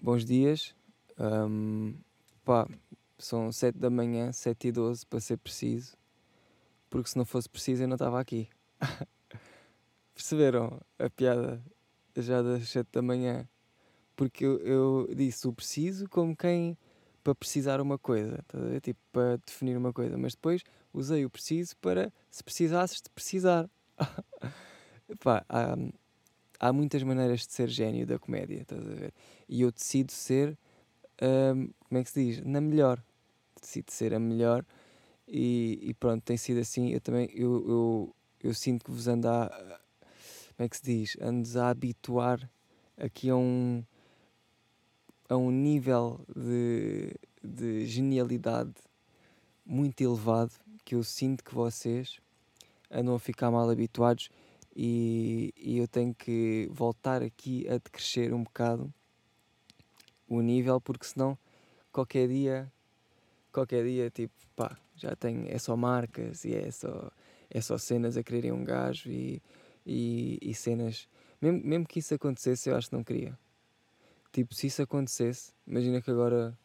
bons dias. Um, pá, são 7 da manhã, 7 e 12 para ser preciso. Porque se não fosse preciso eu não estava aqui. Perceberam a piada já das 7 da manhã? Porque eu, eu disse o preciso como quem para precisar uma coisa, tá tipo para definir uma coisa, mas depois usei o preciso para se precisasses de precisar. Pá, há, há muitas maneiras de ser gênio da comédia, estás a ver? E eu decido ser, um, como é que se diz? Na melhor. Decido ser a melhor e, e pronto, tem sido assim. Eu também, eu, eu, eu sinto que vos ando a, como é que se diz? Andes a habituar aqui a um, a um nível de, de genialidade muito elevado que eu sinto que vocês andam a ficar mal habituados e, e eu tenho que voltar aqui a decrescer um bocado o nível, porque senão qualquer dia, qualquer dia, tipo, pá, já tenho, é só marcas e é só, é só cenas a quererem um gajo e, e, e cenas. Mesmo, mesmo que isso acontecesse, eu acho que não queria. Tipo, se isso acontecesse, imagina que agora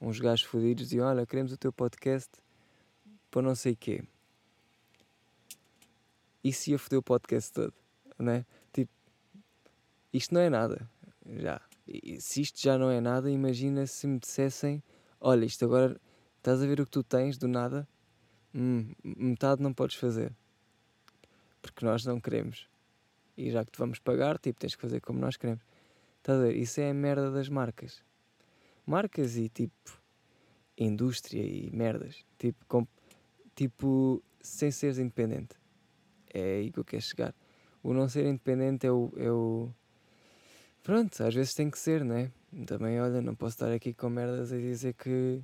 uns gajos fodidos diziam: Olha, queremos o teu podcast para não sei quê isso ia foder o podcast todo, né? Tipo, isto não é nada, já. E se isto já não é nada, imagina se me dissessem: Olha, isto agora estás a ver o que tu tens do nada, hum, metade não podes fazer, porque nós não queremos. E já que te vamos pagar, tipo, tens que fazer como nós queremos. Estás a ver? Isso é a merda das marcas. Marcas e tipo, indústria e merdas. Tipo, com, tipo sem seres independente é aí que eu quero chegar. O não ser independente é o, é o. Pronto, às vezes tem que ser, né? Também, olha, não posso estar aqui com merdas a dizer que,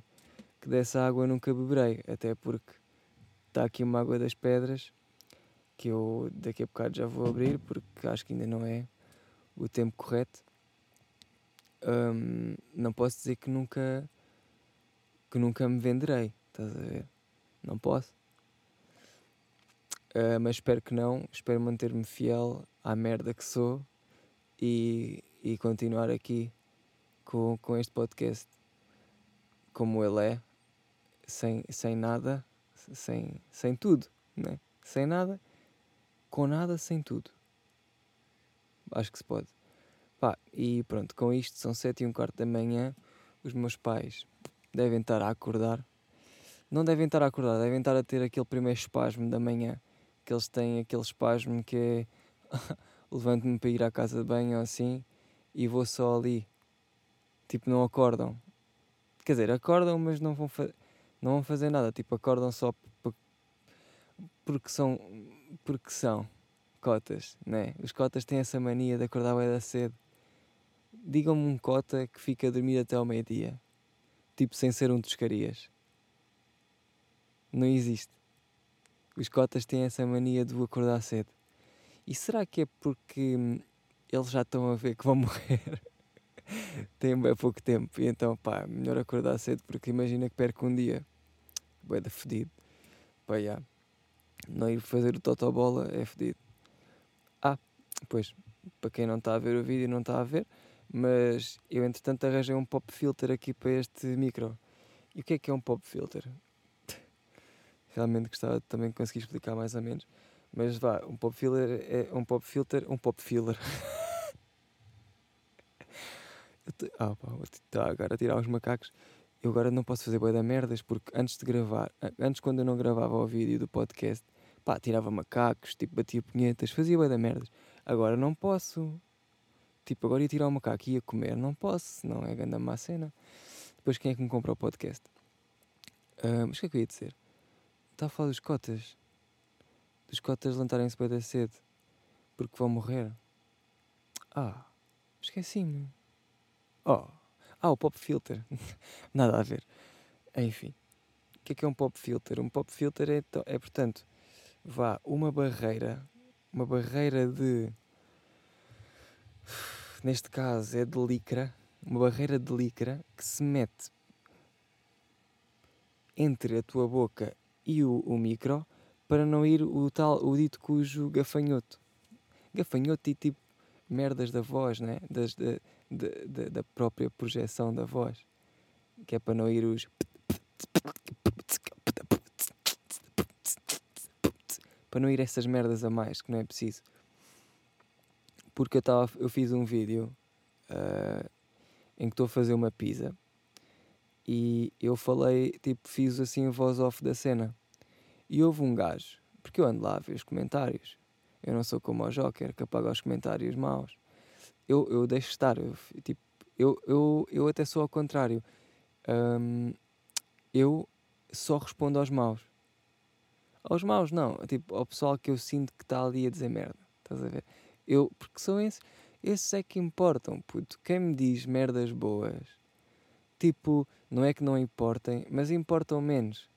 que dessa água nunca beberei, até porque está aqui uma água das pedras que eu daqui a bocado já vou abrir porque acho que ainda não é o tempo correto. Um, não posso dizer que nunca que nunca me venderei, estás a ver? Não posso. Uh, mas espero que não. Espero manter-me fiel à merda que sou e, e continuar aqui com, com este podcast como ele é, sem, sem nada, sem, sem tudo, né? sem nada, com nada, sem tudo. Acho que se pode. Pá, e pronto, com isto são sete e um quarto da manhã. Os meus pais devem estar a acordar. Não devem estar a acordar, devem estar a ter aquele primeiro espasmo da manhã que eles têm aquele espasmo que é levanto-me para ir à casa de banho ou assim e vou só ali. Tipo, não acordam. Quer dizer, acordam, mas não vão, não vão fazer nada. Tipo, acordam só porque são, porque são cotas, né? Os cotas têm essa mania de acordar bem da cedo. Digam-me um cota que fica a dormir até ao meio-dia. Tipo, sem ser um dos carias. Não existe. Os cotas têm essa mania de acordar cedo. E será que é porque hum, eles já estão a ver que vão morrer? Têm bem pouco tempo. E então, pá, melhor acordar cedo porque imagina que perco um dia. Bué da fedido. Pá, já. Não ir fazer o totobola é fedido. Ah, pois, para quem não está a ver o vídeo não está a ver, mas eu entretanto arranjei um pop filter aqui para este micro. E o que é que é um pop filter? Realmente gostava de também conseguir explicar mais ou menos. Mas vá, um pop filter é um pop filter, um pop filler. te, ah, pá, tá, agora tirar os macacos. Eu agora não posso fazer boia da merdas porque antes de gravar, antes quando eu não gravava o vídeo do podcast, pá, tirava macacos, tipo, batia punhetas, fazia boia da merdas. Agora não posso. Tipo, agora ia tirar o macaco e ia comer, não posso, não é grande má cena. Depois quem é que me compra o podcast? Uh, mas o que é que eu ia dizer? Está a falar dos cotas. Dos cotas levantarem-se bem da cedo. Porque vão morrer. Ah, esqueci-me. Oh. Ah, o pop filter. Nada a ver. Enfim. O que é que é um pop filter? Um pop filter é, é portanto, vá, uma barreira. Uma barreira de. Neste caso é de licra. Uma barreira de licra que se mete entre a tua boca e o, o micro para não ir o tal, o dito cujo gafanhoto. Gafanhoto e tipo merdas da voz, né? Das, da, de, da própria projeção da voz, que é para não ir os. para não ir essas merdas a mais, que não é preciso. Porque eu, tava, eu fiz um vídeo uh, em que estou a fazer uma pizza e eu falei, tipo, fiz assim a voz off da cena. E houve um gajo, porque eu ando lá a ver os comentários. Eu não sou como o Joker que apaga os comentários maus. Eu, eu deixo estar. Eu, tipo, eu, eu, eu até sou ao contrário. Um, eu só respondo aos maus. Aos maus, não. Tipo, ao pessoal que eu sinto que está ali a dizer merda. Estás a ver? Eu, porque são esses, esses é que importam, puto. Quem me diz merdas boas, tipo, não é que não importem, mas importam menos.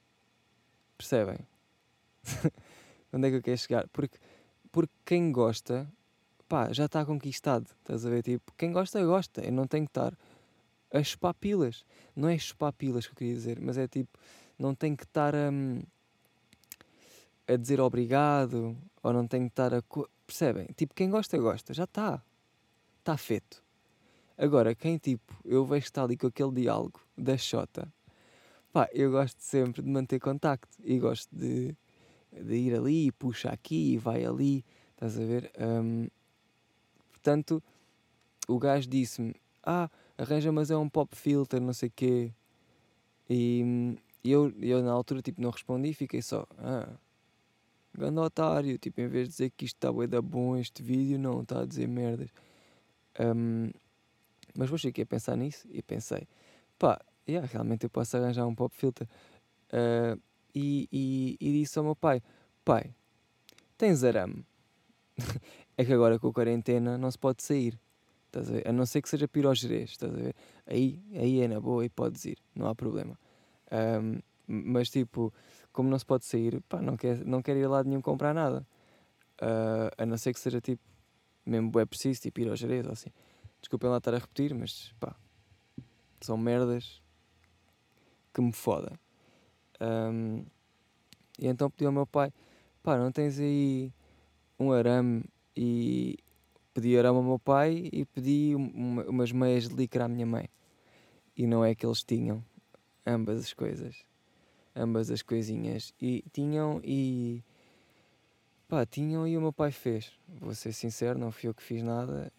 Percebem? Onde é que eu quero chegar? Porque, porque quem gosta, pá, já está conquistado. Estás a ver? Tipo, quem gosta, gosta. Eu não tenho que estar a chupar pilas. Não é chupar pilas que eu queria dizer, mas é tipo, não tenho que estar a, a dizer obrigado, ou não tenho que estar a. Percebem? Tipo, quem gosta, gosta. Já está. Está feito. Agora, quem tipo, eu vejo que está ali com aquele diálogo da Xota, pá, eu gosto sempre de manter contacto e gosto de, de ir ali, puxa aqui e vai ali, estás a ver? Um, portanto, o gajo disse-me: Ah, arranja, mas é um pop filter, não sei o quê. E eu, eu na altura tipo, não respondi, fiquei só: Ah, grande otário. Tipo, em vez de dizer que isto está bem da bom, este vídeo, não, está a dizer merdas. Um, mas vou cheguei a pensar nisso e pensei: pá, yeah, realmente eu posso arranjar um pop filter. Uh, e, e, e disse ao meu pai: pai, tens arame? é que agora com a quarentena não se pode sair. Estás a, ver? a não ser que seja pirogerês, estás a ver? Aí, aí é na boa e podes ir, não há problema. Um, mas tipo, como não se pode sair, pá, não quer, não quer ir a lado nenhum comprar nada. Uh, a não ser que seja tipo, mesmo é preciso, tipo ir ao ou assim. Desculpem lá estar a repetir, mas pá, são merdas que me fodem. Um, e então pedi ao meu pai: pá, não tens aí um arame? E pedi arame ao meu pai e pedi uma, umas meias de licra à minha mãe. E não é que eles tinham ambas as coisas, ambas as coisinhas. E tinham e. Pá, tinham e o meu pai fez. Vou ser sincero, não fui eu que fiz nada.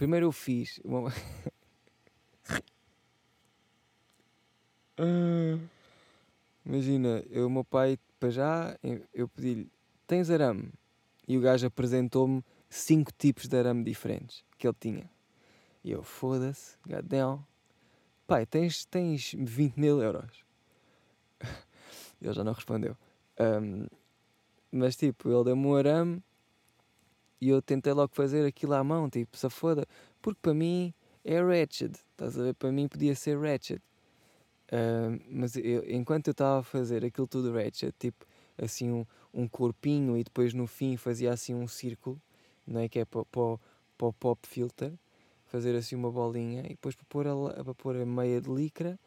Primeiro eu fiz. Ah, imagina, eu, o meu pai, para já, eu pedi-lhe: Tens arame? E o gajo apresentou-me cinco tipos de arame diferentes que ele tinha. E eu, foda-se, gadão. Pai, tens, tens 20 mil euros. ele já não respondeu. Um, mas tipo, ele deu-me um arame e eu tentei logo fazer aquilo à mão, tipo, se foda. Porque para mim é Ratchet, estás a ver? Para mim podia ser Ratchet. Uh, mas eu, enquanto eu estava a fazer aquilo tudo Ratchet, tipo assim um, um corpinho e depois no fim fazia assim um círculo, não é? Que é para, o pop filter, fazer assim uma bolinha e depois para pôr a, para pôr a meia de licra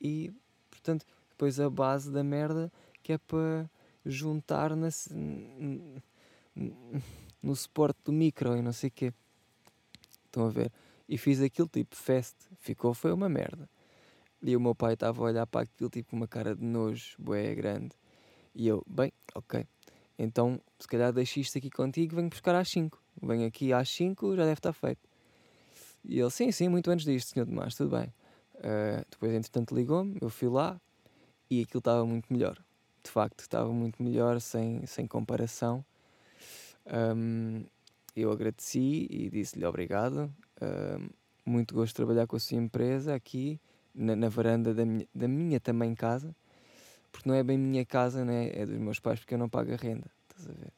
e portanto depois a base da merda que é para juntar na, no suporte do micro e não sei o quê. Estão a ver? E fiz aquilo tipo fest, ficou, foi uma merda. E o meu pai estava a olhar para aquilo tipo uma cara de nojo, bué grande. E eu, bem, ok. Então, se calhar deixo isto aqui contigo, venho buscar às 5. Venho aqui às 5, já deve estar feito. E ele, sim, sim, muito antes disto, senhor Tomás, tudo bem. Uh, depois, entretanto, ligou-me, eu fui lá e aquilo estava muito melhor. De facto, estava muito melhor, sem, sem comparação. Um, eu agradeci e disse-lhe obrigado. Um, muito gosto de trabalhar com a sua empresa aqui na, na varanda da minha, da minha também casa, porque não é bem minha casa, né? é dos meus pais, porque eu não pago a renda. Estás a ver?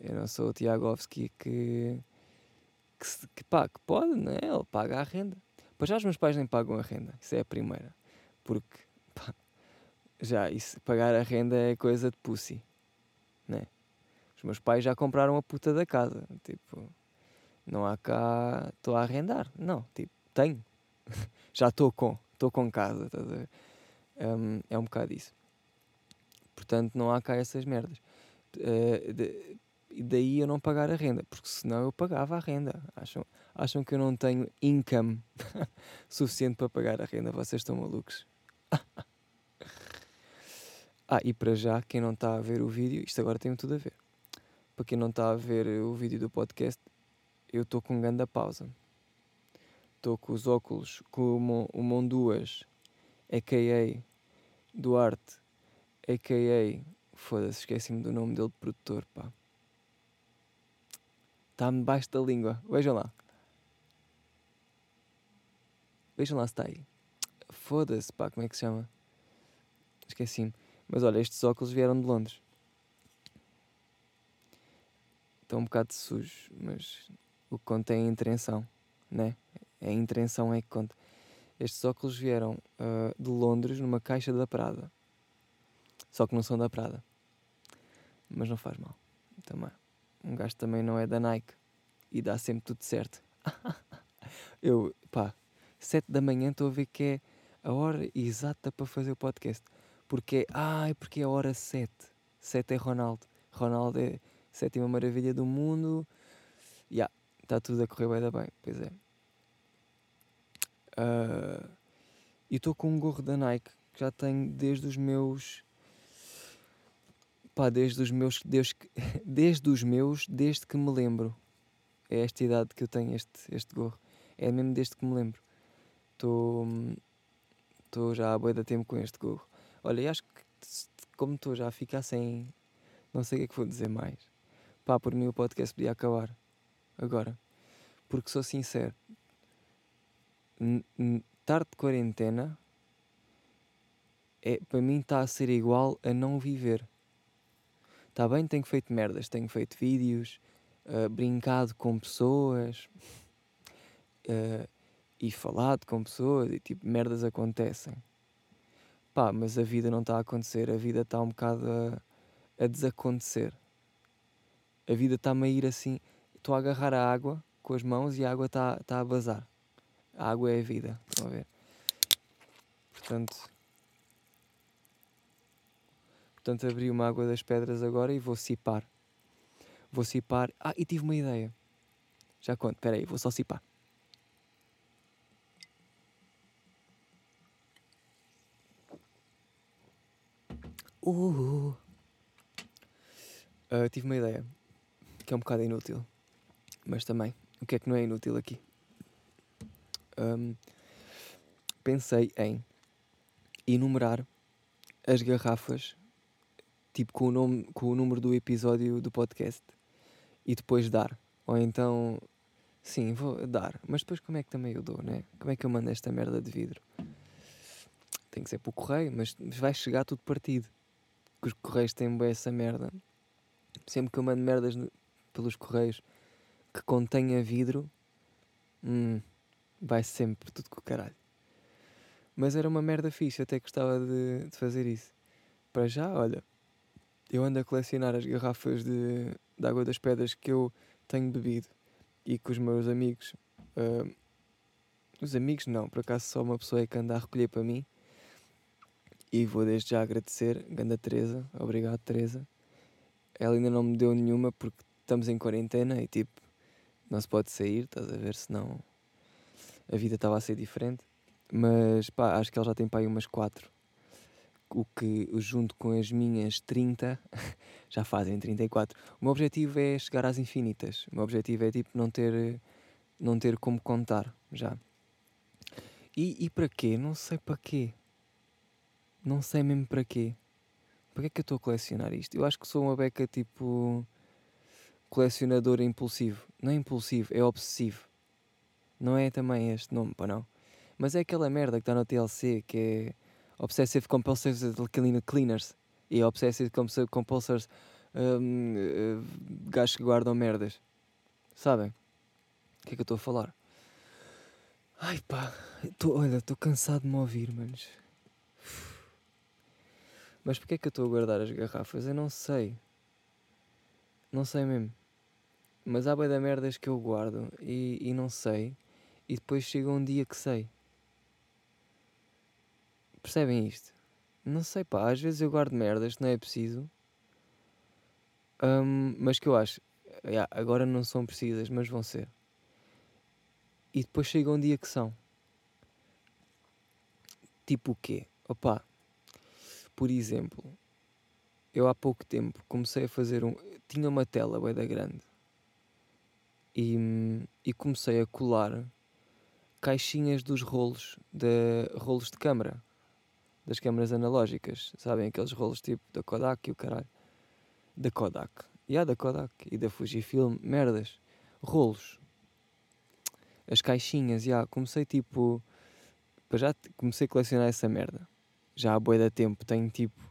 Eu não sou o Tiagovski que, que, que, pá, que pode, né? ele paga a renda. Pois já os meus pais nem pagam a renda, isso é a primeira, porque pá, já isso, pagar a renda é coisa de pussy, né? Meus pais já compraram a puta da casa, tipo, não há cá, estou a arrendar, não, tipo, tenho, já estou com, estou com casa, a? Um, é um bocado isso. Portanto, não há cá essas merdas. Uh, de, daí eu não pagar a renda, porque senão eu pagava a renda. Acham, Acham que eu não tenho income suficiente para pagar a renda? Vocês estão malucos. ah, e para já, quem não está a ver o vídeo, isto agora tem tudo a ver. Para quem não está a ver o vídeo do podcast, eu estou com grande pausa. Estou com os óculos com o Mon Duas, a.k.a. Duarte, a.k.a. Foda-se, esqueci-me do nome dele de produtor, pá. Está-me debaixo da língua. Vejam lá. Vejam lá se está aí. Foda-se, pá, como é que se chama? Esqueci-me. Mas olha, estes óculos vieram de Londres. Estão um bocado sujos, mas o que conta é a intenção, né? A intenção é que conta. Estes óculos vieram uh, de Londres numa caixa da Prada. Só que não são da Prada. Mas não faz mal. Também. Um gajo também não é da Nike. E dá sempre tudo certo. Eu, pá, sete da manhã estou a ver que é a hora exata para fazer o podcast. Porque é, ai, porque é a hora sete. Sete é Ronaldo. Ronaldo é sétima maravilha do mundo. Já, yeah, está tudo a correr bem, bem. Pois é. Uh, e estou com um gorro da Nike que já tenho desde os meus. Pá, desde os meus. Desde, desde os meus, desde que me lembro. É esta idade que eu tenho este, este gorro. É mesmo desde que me lembro. Estou. Estou já há boia de tempo com este gorro. Olha, e acho que como estou já a ficar sem. Não sei o que é que vou dizer mais. Pá, por mim o podcast podia acabar. Agora. Porque sou sincero, estar de quarentena é, para mim está a ser igual a não viver. Está bem, tenho feito merdas, tenho feito vídeos, uh, brincado com pessoas uh, e falado com pessoas e tipo, merdas acontecem. Pá, mas a vida não está a acontecer, a vida está um bocado a, a desacontecer. A vida está-me a ir assim, estou a agarrar a água com as mãos e a água está tá a bazar. A água é a vida. Estão a ver? Portanto. Portanto, abri uma água das pedras agora e vou cipar. Vou cipar. Ah, e tive uma ideia. Já conto. Espera aí, vou só cipar. Uh, uh, tive uma ideia que é um bocado inútil, mas também o que é que não é inútil aqui? um, pensei em enumerar as garrafas, tipo com o, nome, com o número do episódio do podcast e depois dar. Ou então, sim, vou dar, mas depois como é que também eu dou, né? Como é que eu mando esta merda de vidro? Tem que ser por correio, mas vai chegar tudo partido. Porque os correios têm bem essa merda. Sempre que eu mando merdas pelos correios que contenha vidro, hum, vai sempre tudo com o caralho. Mas era uma merda fixe, até gostava de, de fazer isso. Para já, olha, eu ando a colecionar as garrafas de, de água das pedras que eu tenho bebido e que os meus amigos. Uh, os amigos não, por acaso só uma pessoa é que anda a recolher para mim. E vou desde já agradecer, Ganda Teresa, obrigado Teresa. Ela ainda não me deu nenhuma porque estamos em quarentena e tipo, não se pode sair, estás a ver, senão a vida estava a ser diferente. Mas pá, acho que ele já tem para aí umas 4. O que, junto com as minhas 30, já fazem 34. O meu objetivo é chegar às infinitas. O meu objetivo é tipo não ter, não ter como contar já. E, e para quê? Não sei para quê. Não sei mesmo para quê. Para que é que eu estou a colecionar isto? Eu acho que sou uma beca tipo colecionador impulsivo. Não é impulsivo, é obsessivo. Não é também este nome, pá não. Mas é aquela merda que está no TLC que é Obsessive Compulsive Cleaners e Obsessive Compulsive um, uh, gajos que guardam merdas. Sabem? O que é que eu estou a falar? Ai pá, tô, olha, estou cansado de me ouvir, manos. Mas porquê é que eu estou a guardar as garrafas? Eu não sei. Não sei mesmo. Mas há bem da merdas que eu guardo e, e não sei e depois chega um dia que sei. Percebem isto? Não sei, pá, às vezes eu guardo merdas que não é preciso, um, mas que eu acho, yeah, agora não são precisas, mas vão ser. E depois chega um dia que são. Tipo o quê? Opa, por exemplo, eu há pouco tempo comecei a fazer um. Tinha uma tela bem da grande. E, e comecei a colar caixinhas dos rolos de rolos de câmara das câmaras analógicas, sabem? Aqueles rolos tipo da Kodak e o caralho. Da Kodak, e yeah, da Kodak e da Fujifilm, merdas, rolos, as caixinhas, já yeah, comecei tipo, já comecei a colecionar essa merda, já há boi da tempo, tenho tipo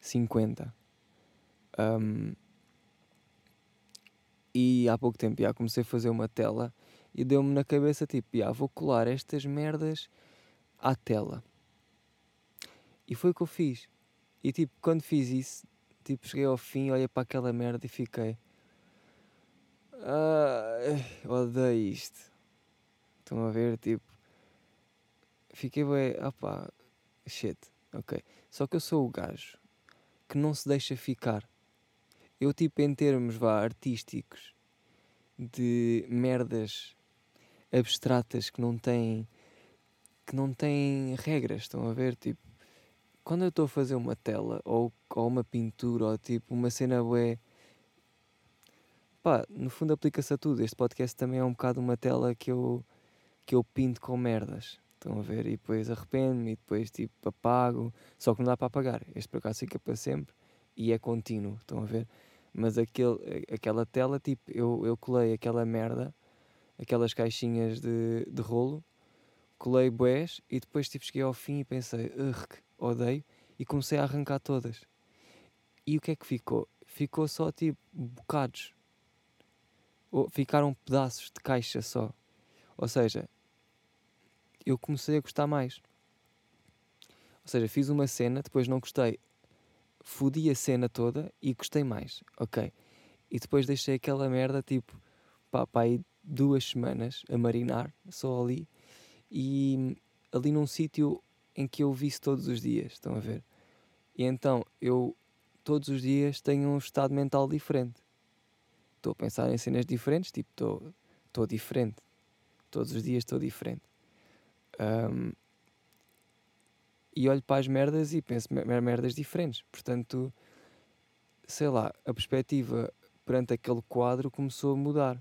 50. Um, e há pouco tempo já comecei a fazer uma tela e deu-me na cabeça tipo, já vou colar estas merdas à tela. E foi o que eu fiz. E tipo, quando fiz isso, tipo, cheguei ao fim, olhei para aquela merda e fiquei. Ah, odeio isto. Estão a ver? Tipo, fiquei bem. Ah shit, ok. Só que eu sou o gajo que não se deixa ficar. Eu, tipo, em termos vá, artísticos, de merdas abstratas que não têm que não têm regras, estão a ver? Tipo, quando eu estou a fazer uma tela ou, ou uma pintura ou tipo uma cena bué pá, no fundo aplica-se a tudo. Este podcast também é um bocado uma tela que eu que eu pinto com merdas. Estão a ver? E depois arrependo-me e depois tipo apago. Só que não dá para apagar. Este por acaso fica para sempre e é contínuo. Estão a ver? Mas aquele, aquela tela, tipo, eu, eu colei aquela merda, aquelas caixinhas de, de rolo, colei boés e depois tipo, cheguei ao fim e pensei, ugh, odeio, e comecei a arrancar todas. E o que é que ficou? Ficou só tipo bocados. Ou ficaram pedaços de caixa só. Ou seja, eu comecei a gostar mais. Ou seja, fiz uma cena, depois não gostei, fodi a cena toda e gostei mais. Ok. E depois deixei aquela merda tipo, pá, pá, aí duas semanas a marinar, só ali. E ali num sítio em que eu visse todos os dias, estão a ver? E então eu todos os dias tenho um estado mental diferente. Estou a pensar em cenas diferentes, tipo, estou, diferente. Todos os dias estou diferente. Um, e olho para as merdas e penso merdas diferentes. Portanto, sei lá, a perspectiva perante aquele quadro começou a mudar.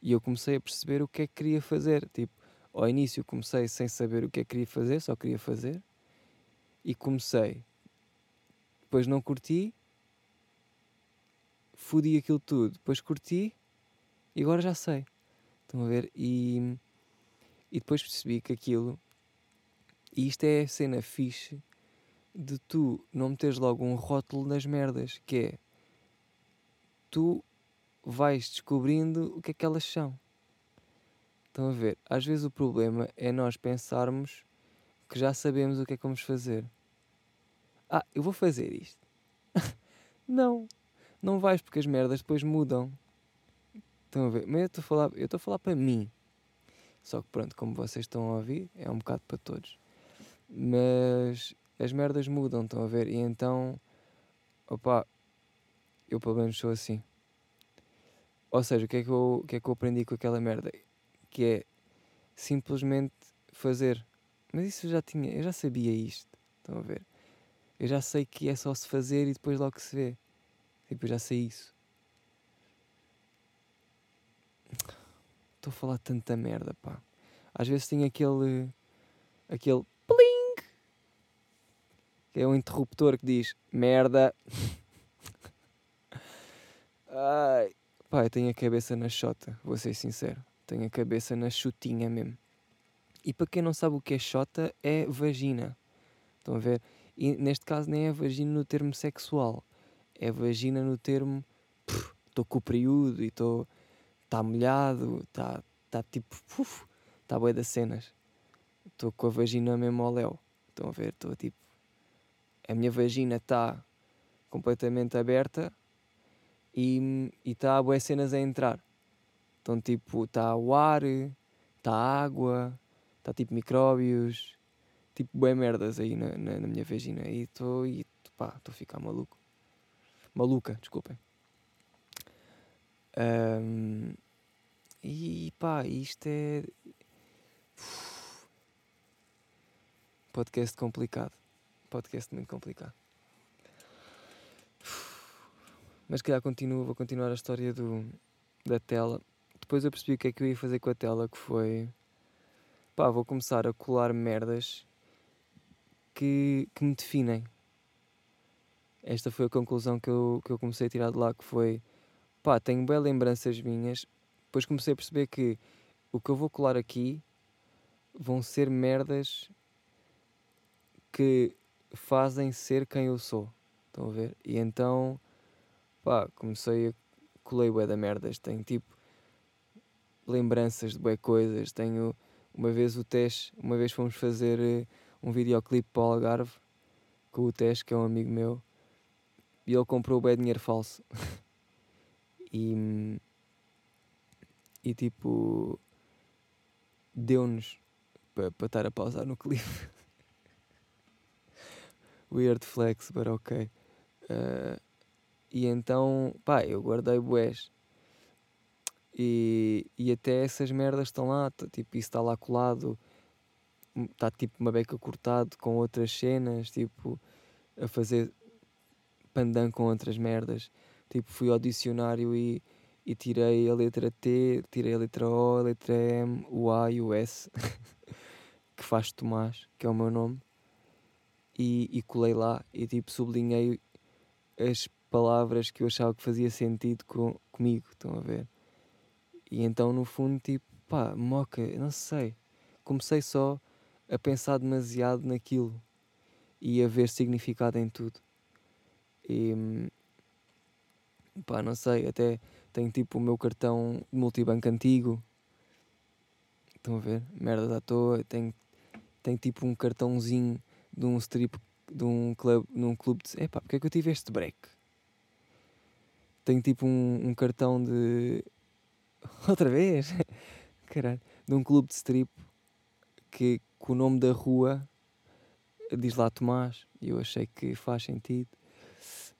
E eu comecei a perceber o que é que queria fazer. Tipo, ao início comecei sem saber o que é que queria fazer, só queria fazer. E comecei. Depois não curti. Fudi aquilo tudo. Depois curti. E agora já sei. Estão a ver? E, e depois percebi que aquilo. E isto é a cena fixe de tu não meteres logo um rótulo nas merdas, que é tu vais descobrindo o que é que elas são. Estão a ver? Às vezes o problema é nós pensarmos que já sabemos o que é que vamos fazer. Ah, eu vou fazer isto. não, não vais porque as merdas depois mudam. Estão a ver? Mas eu estou a falar, eu estou a falar para mim. Só que pronto, como vocês estão a ouvir, é um bocado para todos. Mas as merdas mudam, estão a ver? E então, opá, eu pelo menos sou assim. Ou seja, o que é que eu, o que é que eu aprendi com aquela merda? que é simplesmente fazer. Mas isso eu já tinha, eu já sabia isto. Estão a ver? Eu já sei que é só se fazer e depois logo se vê. Tipo, eu já sei isso. Estou a falar tanta merda, pá. Às vezes tem aquele. aquele. Que é um interruptor que diz merda. Ai. Pá, eu tenho a cabeça na chota, vou ser sincero. Tenho a cabeça na chutinha mesmo. E para quem não sabe o que é chota, é vagina. Estão a ver? E neste caso nem é vagina no termo sexual. É vagina no termo estou com o período e estou. está molhado, está tá tipo. está boia das cenas. Estou com a vagina mesmo ao léu. Estão a ver? Estou tipo. A minha vagina está completamente aberta e está a boas cenas a entrar. Então, tipo, está o ar, está a água, está tipo micróbios, tipo, bem merdas aí na, na, na minha vagina. E estou, e estou a ficar maluco. Maluca, desculpem. Um, e pá, isto é. Podcast complicado. Podcast muito complicado. Mas se calhar continuo, vou continuar a história do, da tela. Depois eu percebi o que é que eu ia fazer com a tela, que foi pá, vou começar a colar merdas que, que me definem. Esta foi a conclusão que eu, que eu comecei a tirar de lá, que foi pá, tenho bem lembranças minhas. Depois comecei a perceber que o que eu vou colar aqui vão ser merdas que fazem ser quem eu sou. Estão a ver? E então, pá, comecei a colei bué da merdas. Tenho tipo lembranças de bué coisas. Tenho uma vez o Tesh, uma vez fomos fazer uh, um videoclipe para o Algarve com o Tesh, que é um amigo meu, e ele comprou bué dinheiro falso. e, e tipo deu-nos para pa estar a pausar no clipe. Weird flex, but ok. Uh, e então, pá, eu guardei bués. E, e até essas merdas estão lá, tipo, isso está lá colado, está tipo uma beca cortado com outras cenas, tipo, a fazer pandan com outras merdas. Tipo, fui ao dicionário e, e tirei a letra T, tirei a letra O, a letra M, o A e o S, que faz Tomás, que é o meu nome, e, e colei lá e tipo sublinhei as palavras que eu achava que fazia sentido com, comigo, estão a ver? E então no fundo tipo, pá, moca, não sei. Comecei só a pensar demasiado naquilo e a ver significado em tudo. E pá, não sei, até tenho tipo o meu cartão multibanco antigo. Estão a ver? Merda à toa. Tenho, tenho tipo um cartãozinho de um strip de um clube, num clube de. Epá, porque é que eu tive este break? Tenho tipo um, um cartão de. Outra vez? Caralho. De um clube de strip que com o nome da rua diz lá Tomás. E eu achei que faz sentido.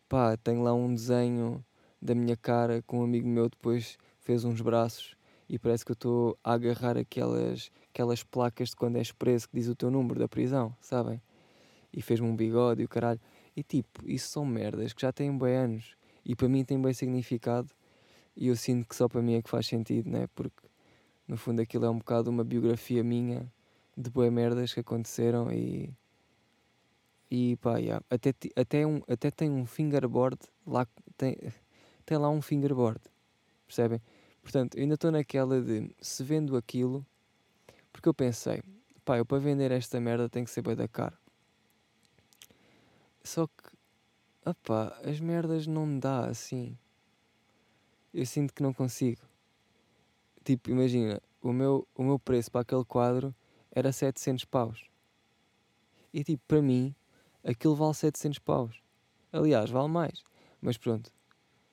Pá, tenho lá um desenho da minha cara com um amigo meu depois fez uns braços e parece que eu estou a agarrar aquelas, aquelas placas de quando és preso que diz o teu número da prisão, sabem? E fez-me um bigode e o caralho. E tipo, isso são merdas que já têm bem anos e para mim tem bem significado e eu sinto que só para mim é que faz sentido, né? Porque no fundo aquilo é um bocado uma biografia minha de boas merdas que aconteceram e e pá, yeah. até, até, um, até tem um fingerboard lá, tem, tem lá um fingerboard, percebem? Portanto, eu ainda estou naquela de se vendo aquilo, porque eu pensei, pá, eu para vender esta merda tem que ser bem da cara. Só que, opá, as merdas não dá assim. Eu sinto que não consigo. Tipo, imagina, o meu, o meu preço para aquele quadro era 700 paus. E tipo, para mim, aquilo vale 700 paus. Aliás, vale mais. Mas pronto,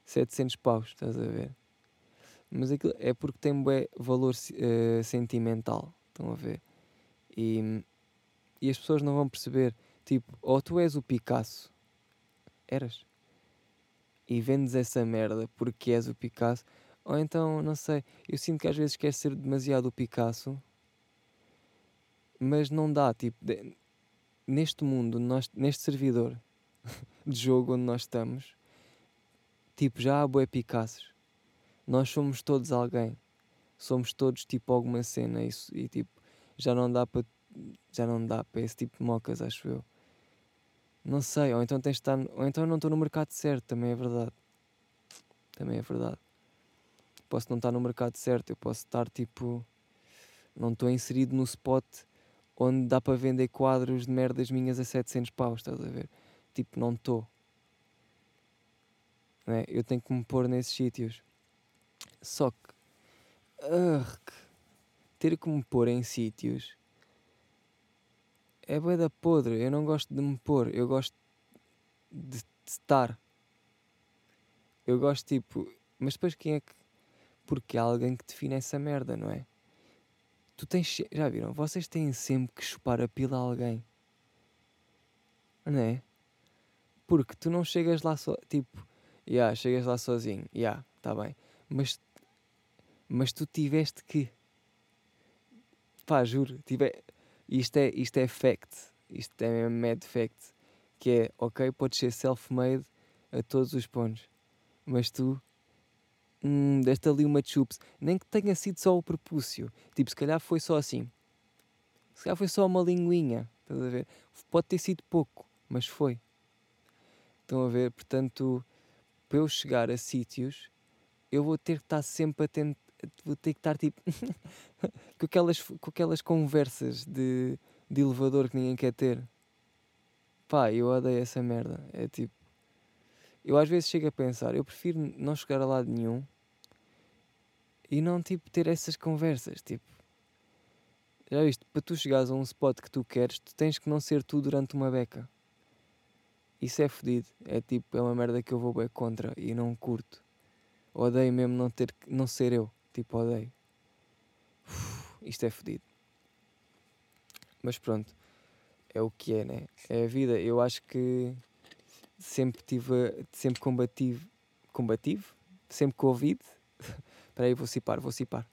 700 paus, estás a ver? Mas aquilo é porque tem um valor uh, sentimental, estão a ver? E, e as pessoas não vão perceber, tipo, ou tu és o Picasso, eras, e vendes essa merda porque és o Picasso, ou então, não sei, eu sinto que às vezes quer ser demasiado o Picasso, mas não dá, tipo, de, neste mundo, nós, neste servidor de jogo onde nós estamos, Tipo, já há bué Picassos. Nós somos todos alguém. Somos todos tipo alguma cena isso, e tipo, já não dá para já não dá para esse tipo de mocas, acho eu. Não sei, ou então tens de estar, ou então não estou no mercado certo, também é verdade. Também é verdade. Posso não estar no mercado certo, eu posso estar tipo não estou inserido no spot onde dá para vender quadros de merdas minhas a 700 paus, estás a ver? Tipo, não estou né? eu tenho que me pôr nesses sítios. Só que uh, ter que me pôr em sítios é bem da podre. Eu não gosto de me pôr, eu gosto de, estar. Eu gosto tipo, mas depois quem é que. Porque há alguém que define essa merda, não é? Tu tens. Já viram? Vocês têm sempre que chupar a pila a alguém. Não é? Porque tu não chegas lá só. Tipo, yeah, chegas lá sozinho, yeah, tá bem. Mas, mas tu tiveste que. Pá, juro. É, isto, é, isto é fact. Isto é mad fact. Que é, ok, podes ser self-made a todos os pontos. Mas tu hum, deste ali uma chups. Nem que tenha sido só o prepúcio. Tipo, se calhar foi só assim. Se calhar foi só uma linguinha. Estás a ver? Pode ter sido pouco, mas foi. Estão a ver? Portanto, para eu chegar a sítios, eu vou ter que estar sempre atento. Vou ter que estar tipo. com, aquelas, com aquelas conversas de, de elevador que ninguém quer ter. Pá, eu odeio essa merda. É tipo. Eu às vezes chego a pensar, eu prefiro não chegar a lado nenhum e não tipo ter essas conversas. Tipo, já viste, para tu chegares a um spot que tu queres, tu tens que não ser tu durante uma beca. Isso é fodido. É tipo, é uma merda que eu vou bem contra e não curto. Odeio mesmo não, ter, não ser eu. Tipo, odeio. Uf, isto é fodido. Mas pronto, é o que é, né? É a vida. Eu acho que sempre tive, sempre combativo, combativo, sempre Covid. Espera aí, vou cipar, vou cipar.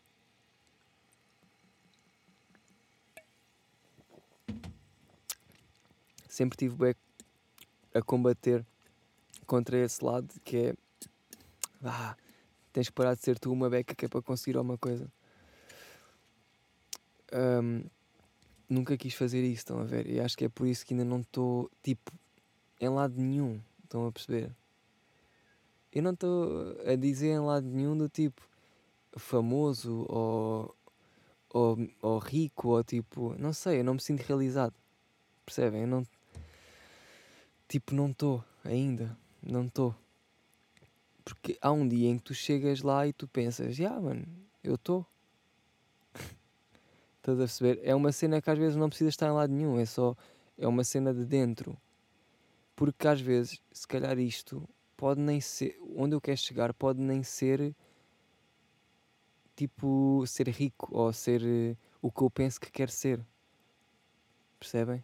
Sempre tive bem a combater contra esse lado que é ah, tens que parar de ser tu uma beca que é para conseguir alguma coisa. Um, nunca quis fazer isso, estão a ver? E acho que é por isso que ainda não estou tipo em lado nenhum. Estão a perceber? Eu não estou a dizer em lado nenhum do tipo famoso ou, ou, ou rico ou tipo. Não sei, eu não me sinto realizado. Percebem? Eu não. Tipo, não estou ainda. Não estou. Porque há um dia em que tu chegas lá e tu pensas, já, yeah, mano, eu estou. Estás a perceber? É uma cena que às vezes não precisa estar em lado nenhum, é só. É uma cena de dentro. Porque às vezes, se calhar isto pode nem ser. Onde eu quero chegar pode nem ser. Tipo, ser rico ou ser o que eu penso que quer ser. Percebem?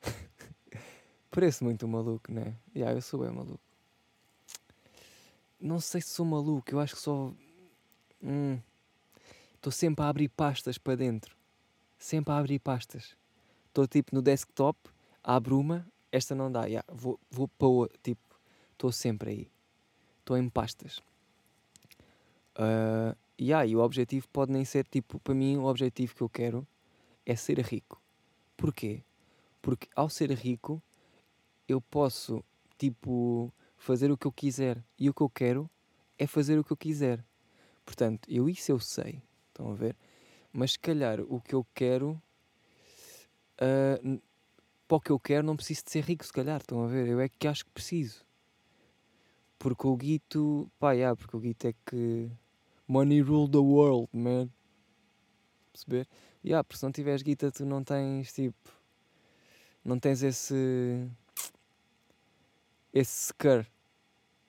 Parece muito maluco, né? Yeah, eu sou bem maluco. Não sei se sou maluco, eu acho que só. Estou hum, sempre a abrir pastas para dentro. Sempre a abrir pastas. Estou tipo no desktop, abro uma, esta não dá, yeah, vou, vou para tipo, estou sempre aí, estou em pastas. Uh, yeah, e o objetivo pode nem ser, tipo, para mim o objetivo que eu quero é ser rico. Porquê? Porque ao ser rico eu posso, tipo, fazer o que eu quiser e o que eu quero é fazer o que eu quiser. Portanto, eu isso eu sei, estão a ver? Mas se calhar o que eu quero uh, para o que eu quero não preciso de ser rico, se calhar, estão a ver? Eu é que acho que preciso. Porque o guito, pá, yeah, porque o guito é que money rule the world, man. Perceber? Yeah, porque se não tiveres guita tu não tens, tipo, não tens esse, esse secar,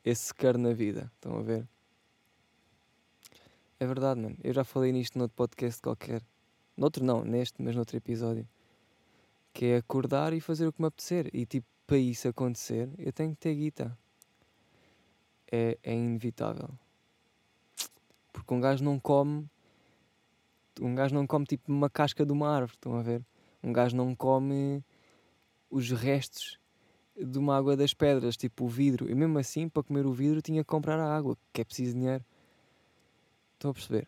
esse secar na vida, estão a ver? É verdade, mano. Eu já falei nisto noutro podcast qualquer. Noutro não, neste, mas noutro episódio que é acordar e fazer o que me apetecer. E tipo, para isso acontecer, eu tenho que ter guita. É, é inevitável. Porque um gajo não come. Um gajo não come tipo uma casca de uma árvore, estão a ver? Um gajo não come os restos de uma água das pedras, tipo o vidro. E mesmo assim, para comer o vidro, tinha que comprar a água, que é preciso dinheiro. Estão a perceber?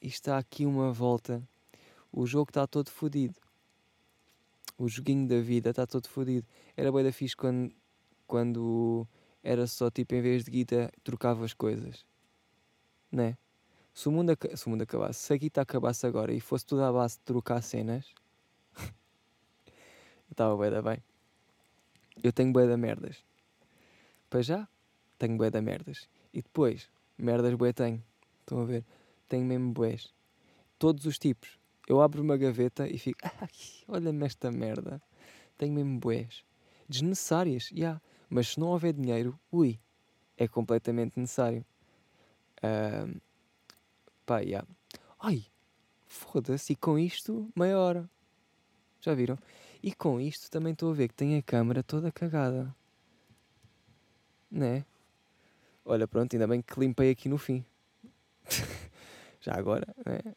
E está aqui uma volta o jogo está todo fodido. O joguinho da vida está todo fodido. Era bem da fixe quando, quando era só tipo, em vez de guita, trocava as coisas. Né? Se o mundo, se o mundo acabasse, se a guita acabasse agora e fosse tudo à base de trocar cenas, estava bem da bem. Eu tenho bué da merdas. Para já, tenho bué da merdas. E depois, merdas bué tenho. Estão a ver? Tenho mesmo bués. Todos os tipos eu abro uma gaveta e fico, olha-me esta merda, tenho mesmo boés. Desnecessárias, já, yeah. mas se não houver dinheiro, ui, é completamente necessário. Uh, pá. Yeah. Ai, foda-se, e com isto, meia hora. Já viram? E com isto também estou a ver que tem a câmera toda cagada. Né? Olha, pronto, ainda bem que limpei aqui no fim. Já agora, né?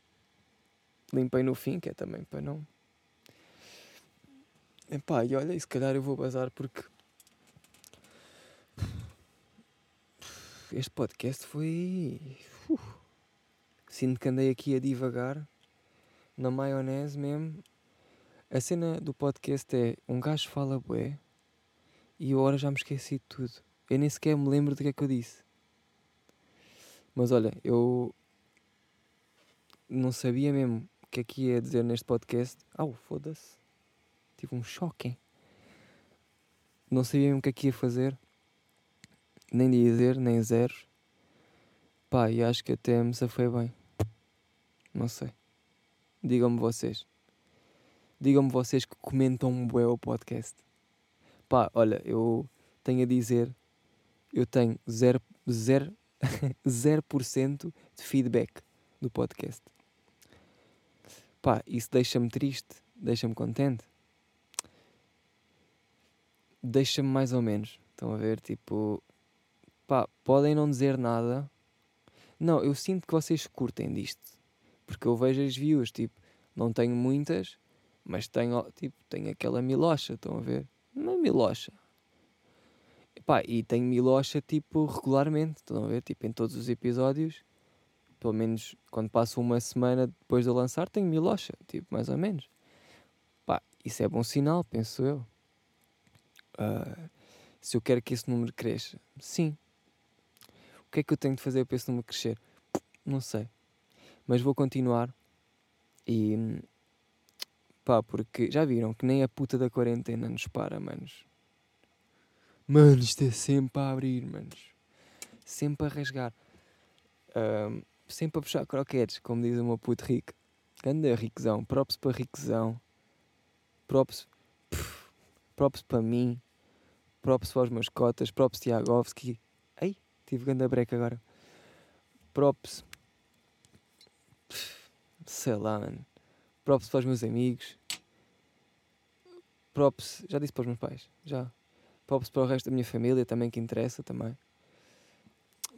limpei no fim, que é também para não. Epá, e olha, e se calhar eu vou bazar porque. Este podcast foi. Uh, sinto que andei aqui a divagar na maionese mesmo. A cena do podcast é um gajo fala bué e agora já me esqueci de tudo. Eu nem sequer me lembro do que é que eu disse. Mas olha, eu não sabia mesmo o que é que ia dizer neste podcast. Au, foda-se. Tive um choque. Hein? Não sabia mesmo o que é que ia fazer. Nem dizer, nem zeros. Pá, e acho que até me safei bem. Não sei. Digam-me vocês. Digam-me vocês que comentam bué o podcast. Pá, olha, eu tenho a dizer, eu tenho 0%, 0, 0 de feedback do podcast. Pá, isso deixa-me triste, deixa-me contente. Deixa-me mais ou menos. Estão a ver? Tipo, pá, podem não dizer nada. Não, eu sinto que vocês curtem disto. Porque eu vejo as views, tipo, não tenho muitas, mas tenho, tipo, tenho aquela milocha, estão a ver? Uma milocha. Pá, e tenho milocha, tipo, regularmente, estão a ver? Tipo, em todos os episódios pelo menos quando passo uma semana depois de lançar, tenho milocha, tipo, mais ou menos. Pá, isso é bom sinal, penso eu. Uh, se eu quero que esse número cresça, sim. O que é que eu tenho de fazer para esse número crescer? Não sei. Mas vou continuar e. pá, porque já viram que nem a puta da quarentena nos para, manos. Mano, isto é sempre a abrir, manos. Sempre a rasgar. Uh, sempre a puxar croquetes, como diz o meu puto rico. Anda riquezão, props para riquezão, props, pff, props para mim, props para os meus cotas, props Tiagovski. Ei, tive grande break agora. Props, pff, sei lá, mano. Props para os meus amigos. Props, já disse para os meus pais, já. Props para o resto da minha família também que interessa também.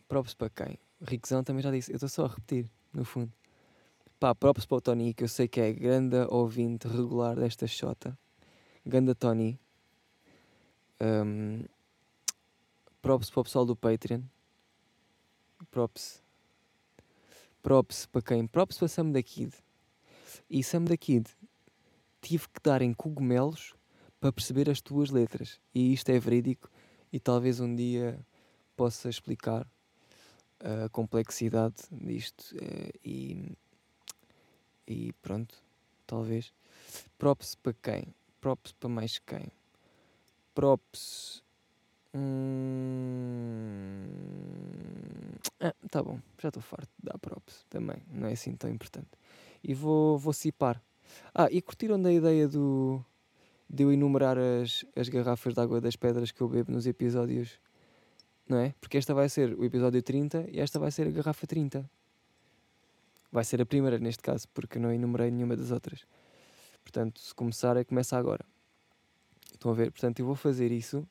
Props para quem? Riquezão também já disse, eu estou só a repetir, no fundo. Pá, próprios para o Tony, que eu sei que é grande ouvinte regular desta Xota. Ganda Tony. Um, props para o pessoal do Patreon. Props. Props para quem? Props para Sam da Kid. E Sam da Kid, tive que dar em cogumelos para perceber as tuas letras. E isto é verídico e talvez um dia possa explicar a complexidade disto uh, e, e pronto, talvez. Props para quem? Props para mais quem? Props. Hum... Ah, tá bom, já estou farto de dar props também, não é assim tão importante. E vou, vou cipar. Ah, e curtiram da ideia do, de eu enumerar as, as garrafas de água das pedras que eu bebo nos episódios não é? Porque esta vai ser o episódio 30 e esta vai ser a garrafa 30. Vai ser a primeira neste caso, porque não enumerei nenhuma das outras. Portanto, se começar, é começa agora. Estão a ver? Portanto, eu vou fazer isso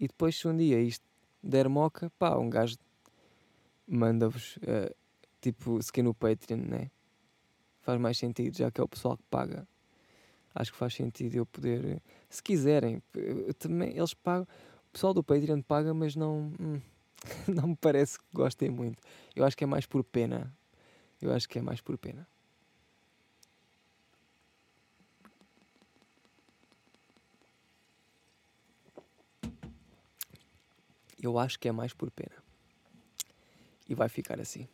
e depois, se um dia isto der moca, pá, um gajo manda-vos, uh, tipo, quer no Patreon, né? Faz mais sentido, já que é o pessoal que paga. Acho que faz sentido eu poder, se quiserem, também eles pagam o pessoal do Patreon paga, mas não, hum, não me parece que gostem muito. Eu acho que é mais por pena. Eu acho que é mais por pena. Eu acho que é mais por pena. E vai ficar assim.